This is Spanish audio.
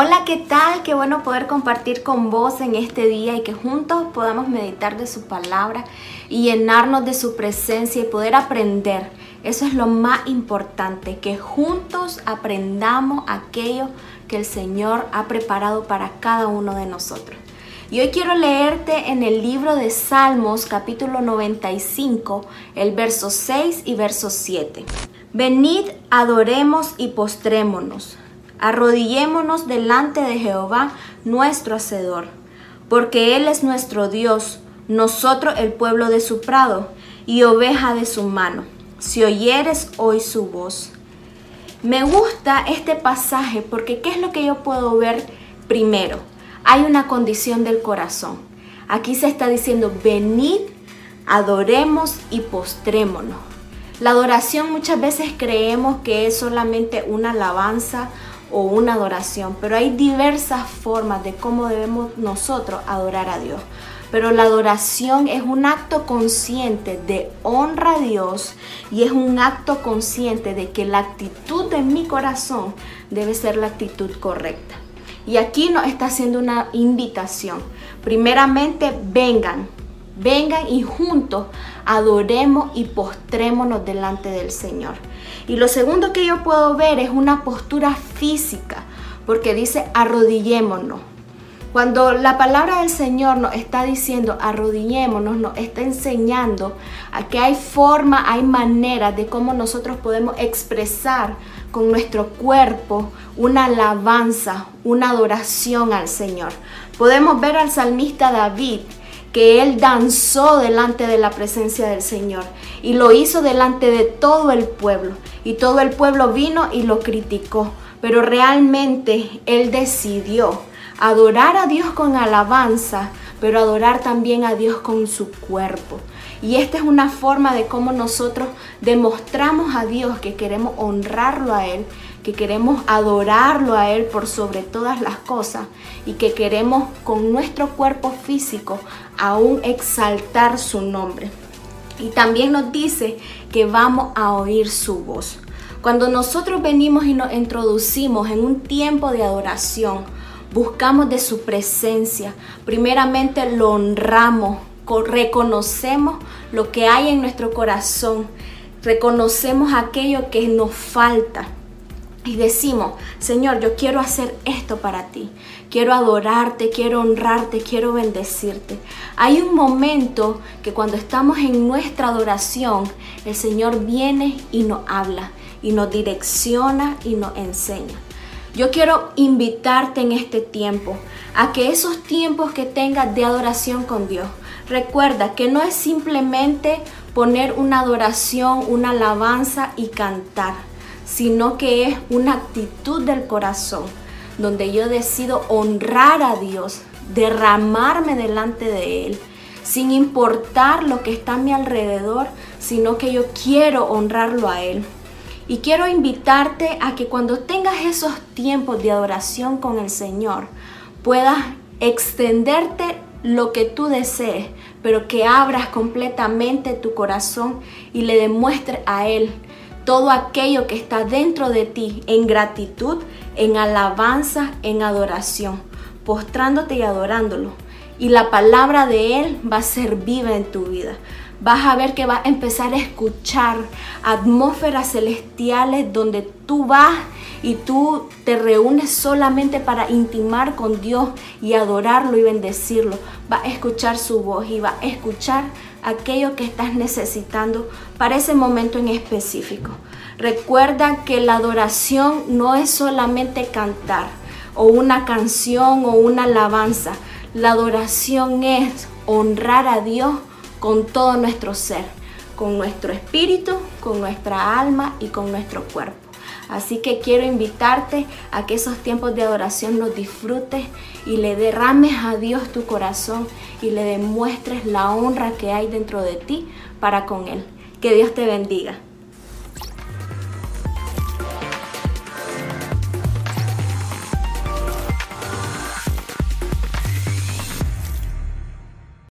Hola, ¿qué tal? Qué bueno poder compartir con vos en este día y que juntos podamos meditar de su palabra y llenarnos de su presencia y poder aprender. Eso es lo más importante, que juntos aprendamos aquello que el Señor ha preparado para cada uno de nosotros. Y hoy quiero leerte en el libro de Salmos capítulo 95, el verso 6 y verso 7. Venid, adoremos y postrémonos Arrodillémonos delante de Jehová, nuestro Hacedor, porque Él es nuestro Dios, nosotros el pueblo de su prado y oveja de su mano. Si oyeres hoy su voz. Me gusta este pasaje porque ¿qué es lo que yo puedo ver primero? Hay una condición del corazón. Aquí se está diciendo, venid, adoremos y postrémonos. La adoración muchas veces creemos que es solamente una alabanza o una adoración, pero hay diversas formas de cómo debemos nosotros adorar a Dios. Pero la adoración es un acto consciente de honra a Dios y es un acto consciente de que la actitud de mi corazón debe ser la actitud correcta. Y aquí nos está haciendo una invitación. Primeramente, vengan, vengan y juntos adoremos y postrémonos delante del Señor. Y lo segundo que yo puedo ver es una postura física, porque dice arrodillémonos. Cuando la palabra del Señor nos está diciendo arrodillémonos, nos está enseñando a que hay forma, hay maneras de cómo nosotros podemos expresar con nuestro cuerpo una alabanza, una adoración al Señor. Podemos ver al salmista David que él danzó delante de la presencia del Señor y lo hizo delante de todo el pueblo y todo el pueblo vino y lo criticó, pero realmente él decidió adorar a Dios con alabanza, pero adorar también a Dios con su cuerpo. Y esta es una forma de cómo nosotros demostramos a Dios que queremos honrarlo a Él que queremos adorarlo a Él por sobre todas las cosas y que queremos con nuestro cuerpo físico aún exaltar su nombre. Y también nos dice que vamos a oír su voz. Cuando nosotros venimos y nos introducimos en un tiempo de adoración, buscamos de su presencia, primeramente lo honramos, reconocemos lo que hay en nuestro corazón, reconocemos aquello que nos falta y decimos, Señor, yo quiero hacer esto para ti. Quiero adorarte, quiero honrarte, quiero bendecirte. Hay un momento que cuando estamos en nuestra adoración, el Señor viene y nos habla y nos direcciona y nos enseña. Yo quiero invitarte en este tiempo a que esos tiempos que tengas de adoración con Dios, recuerda que no es simplemente poner una adoración, una alabanza y cantar sino que es una actitud del corazón donde yo decido honrar a Dios, derramarme delante de Él, sin importar lo que está a mi alrededor, sino que yo quiero honrarlo a Él. Y quiero invitarte a que cuando tengas esos tiempos de adoración con el Señor, puedas extenderte lo que tú desees, pero que abras completamente tu corazón y le demuestres a Él todo aquello que está dentro de ti en gratitud, en alabanza, en adoración, postrándote y adorándolo. Y la palabra de Él va a ser viva en tu vida. Vas a ver que vas a empezar a escuchar atmósferas celestiales donde tú vas y tú te reúnes solamente para intimar con Dios y adorarlo y bendecirlo. Va a escuchar su voz y va a escuchar aquello que estás necesitando para ese momento en específico. Recuerda que la adoración no es solamente cantar o una canción o una alabanza. La adoración es honrar a Dios con todo nuestro ser, con nuestro espíritu, con nuestra alma y con nuestro cuerpo. Así que quiero invitarte a que esos tiempos de adoración los disfrutes y le derrames a Dios tu corazón y le demuestres la honra que hay dentro de ti para con Él. Que Dios te bendiga.